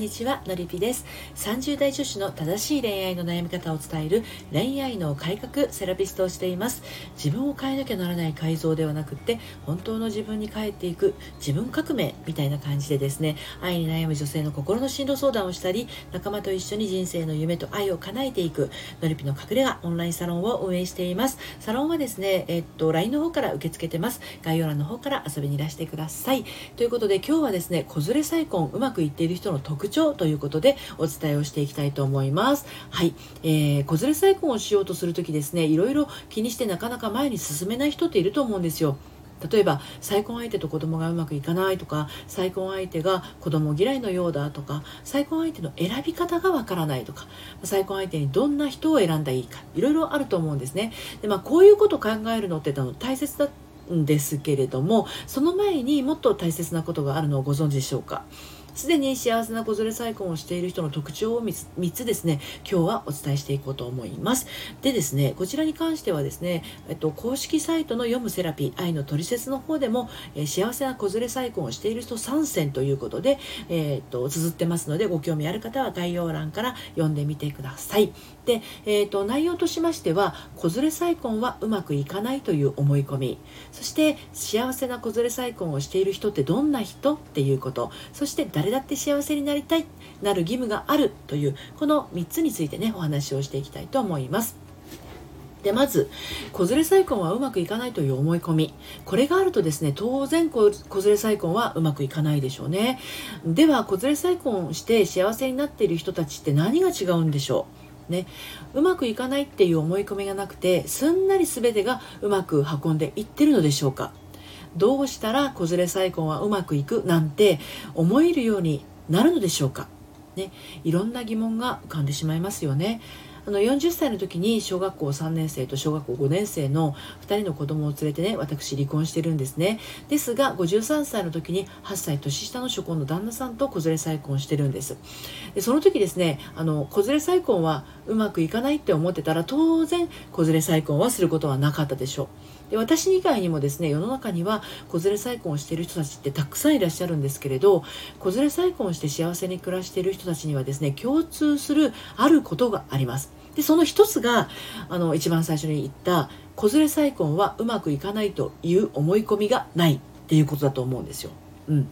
にちはのりぴです。30代女子の正しい恋愛の悩み方を伝える恋愛の改革セラピストをしています。自分を変えなきゃならない改造ではなくって本当の自分に帰っていく自分革命みたいな感じでですね愛に悩む女性の心の進路相談をしたり仲間と一緒に人生の夢と愛を叶えていくのりぴの隠れ家オンラインサロンを運営しています。サロンはですねえっと LINE の方から受け付けてます。概要欄の方から遊びにいらしてください。ということで今日はですね子連れ再婚うまくいっている人の特徴ということでお伝えをしていきたいと思います。はい、えー、子連れ再婚をしようとする時ですね、いろいろ気にしてなかなか前に進めない人っていると思うんですよ。例えば再婚相手と子供がうまくいかないとか再婚相手が子供嫌いのようだとか再婚相手の選び方がわからないとか再婚相手にどんな人を選んだらいいかいろいろあると思うんですねで、まあ、こういうことを考えるのって大切だんですけれどもその前にもっと大切なことがあるのをご存知でしょうか？すでに幸せな子連れ再婚をしている人の特徴を 3, 3つですね。今日はお伝えしていこうと思います。でですねこちらに関してはですね、えっと、公式サイトの読むセラピー愛のトリセツの方でも、えー、幸せな子連れ再婚をしている人参戦ということで、えー、っと綴ってますのでご興味ある方は概要欄から読んでみてください。で、えー、っと内容としましては子連れ再婚はうまくいかないという思い込み。そして幸せな子連れ再婚をしている人ってどんな人っていうこと。そして誰だって幸せになりたいなる義務があるというこの3つについてねお話をしていきたいと思います。でまず子連れ再婚はうまくいかないという思い込み。これがあるとですね当然子連れ再婚はうまくいかないでしょうね。では子連れ再婚して幸せになっている人たちって何が違うんでしょう？ね、うまくいかないっていう思い込みがなくてすんなり全てがうまく運んでいってるのでしょうか？どうしたら子連れ再婚はうまくいくなんて思えるようになるのでしょうか、ね、いろんな疑問が浮かんでしまいますよね。あの40歳の時に小学校3年生と小学校5年生の2人の子供を連れてね私離婚してるんですね。ですが53歳の時に8歳年下の初婚の旦那さんと子連れ再婚してるんです。でその時ですねあの子連れ再婚はうまくいかないって思ってたら当然子連れ再婚はすることはなかったでしょう。で私以外にもですね世の中には子連れ再婚をしている人たちってたくさんいらっしゃるんですけれど子連れ再婚して幸せに暮らしている人たちにはですね共通するあることがありますでその一つがあの一番最初に言った子連れ再婚はうまくいかないという思い込みがないっていうことだと思うんですよ。うん、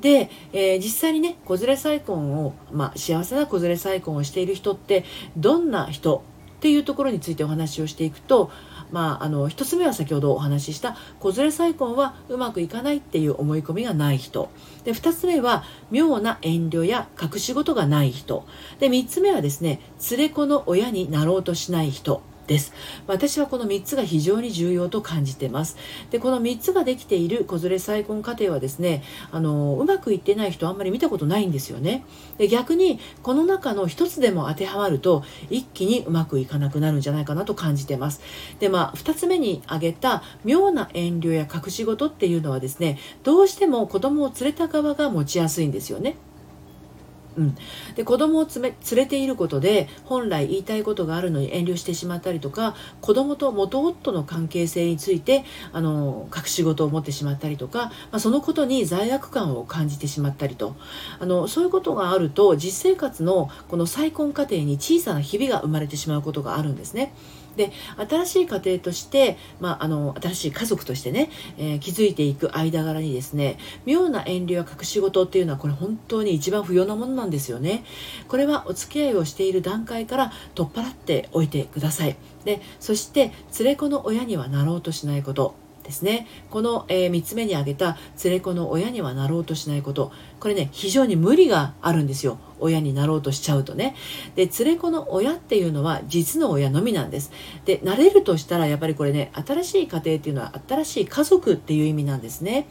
で、えー、実際にね子連れ再婚を、まあ、幸せな子連れ再婚をしている人ってどんな人っていうところについてお話をしていくとまあ、あの1つ目は先ほどお話しした子連れ再婚はうまくいかないっていう思い込みがない人。で2つ目は妙な遠慮や隠し事がない人。で3つ目はですね連れ子の親になろうとしない人。です。私はこの3つが非常に重要と感じてます。でこの3つができている子連れ再婚家庭はですねあのうまくいってない人あんまり見たことないんですよね。で逆にこの中の1つでも当てはまると一気にうまくいかなくなるんじゃないかなと感じてます。でまあ2つ目に挙げた妙な遠慮や隠し事っていうのはですねどうしても子供を連れた側が持ちやすいんですよね。うん、で子供をつめ連れていることで本来言いたいことがあるのに遠慮してしまったりとか子供と元夫の関係性についてあの隠し事を持ってしまったりとか、まあ、そのことに罪悪感を感じてしまったりとあのそういうことがあると実生活のこの再婚家庭に小さなひびが生まれてしまうことがあるんですね。で新しい家庭として、まあ、あの新しい家族としてね、えー、築いていく間柄にですね妙な遠慮や隠し事っていうのはこれ本当に一番不要なものなんですよね。これはお付き合いをしている段階から取っ払っておいてください。でそして連れ子の親にはなろうとしないこと。ですね。この、えー、3つ目に挙げた連れ子の親にはなろうとしないこと。これね非常に無理があるんですよ。親になろうとしちゃうとね。で連れ子の親っていうのは実の親のみなんです。でなれるとしたらやっぱりこれね新しい家庭っていうのは新しい家族っていう意味なんですね。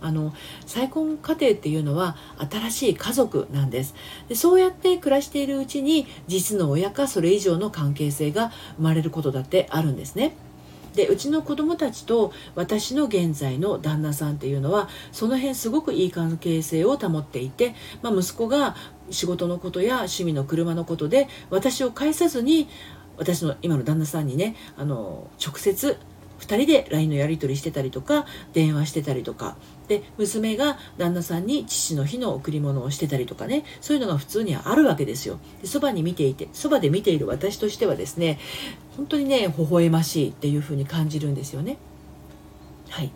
あの再婚家庭っていうのは新しい家族なんです。でそうやって暮らしているうちに実の親かそれ以上の関係性が生まれることだってあるんですね。でうちの子供たちと私の現在の旦那さんっていうのはその辺すごくいい関係性を保っていて、まあ、息子が仕事のことや趣味の車のことで私を介さずに私の今の旦那さんにねあの直接2人で LINE のやり取りしてたりとか電話してたりとか。で娘が旦那さんに父の日の贈り物をしてたりとかね。そういうのが普通にはあるわけですよ。でそばに見ていてそばで見ている私としてはですね本当にね微笑ましいっていうふうに感じるんですよね。はい。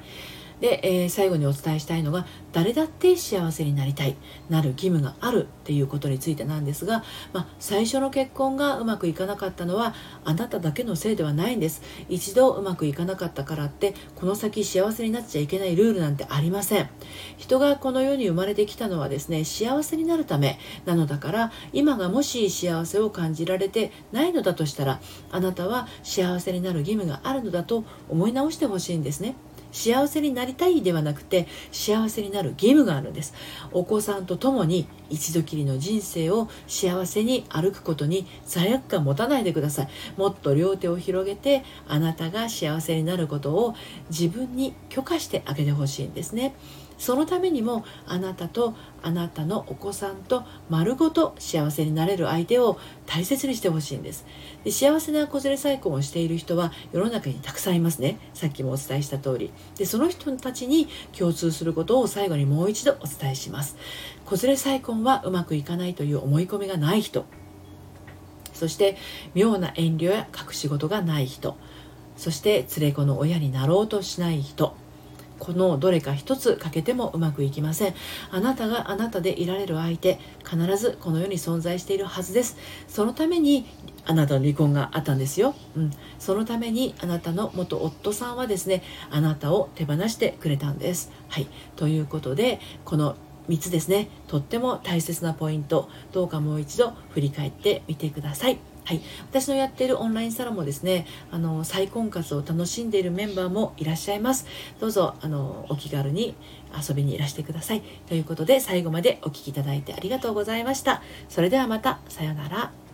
で、えー、最後にお伝えしたいのが誰だって幸せになりたいなる義務があるっていうことについてなんですが、まあ、最初の結婚がうまくいかなかったのはあなただけのせいではないんです。一度うまくいかなかったからってこの先幸せになっちゃいけないルールなんてありません。人がこの世に生まれてきたのはですね幸せになるためなのだから今がもし幸せを感じられてないのだとしたらあなたは幸せになる義務があるのだと思い直してほしいんですね。幸せになりたいではなくて幸せになる義務があるんです。お子さんと共に一度きりの人生を幸せに歩くことに罪悪感持たないでください。もっと両手を広げてあなたが幸せになることを自分に許可してあげてほしいんですね。そのためにもあなたとあなたのお子さんと丸ごと幸せになれる相手を大切にしてほしいんです。で幸せな子連れ再婚をしている人は世の中にたくさんいますね。さっきもお伝えした通り。でその人たちに共通することを最後にもう一度お伝えします。子連れ再婚はうまくいかないという思い込みがない人。そして妙な遠慮や隠し事がない人。そして連れ子の親になろうとしない人。このどれか一つ欠けてもうまくいきません。あなたがあなたでいられる相手必ずこの世に存在しているはずです。そのためにあなたの離婚があったんですよ、うん、そのためにあなたの元夫さんはですねあなたを手放してくれたんです。はい。ということでこの3つですね。とっても大切なポイント。どうかもう一度振り返ってみてください。はい、私のやっているオンラインサロンもですねあの再婚活を楽しんでいるメンバーもいらっしゃいます。どうぞあのお気軽に遊びにいらしてください。ということで最後までお聴きいただいてありがとうございました。それではまたさようなら。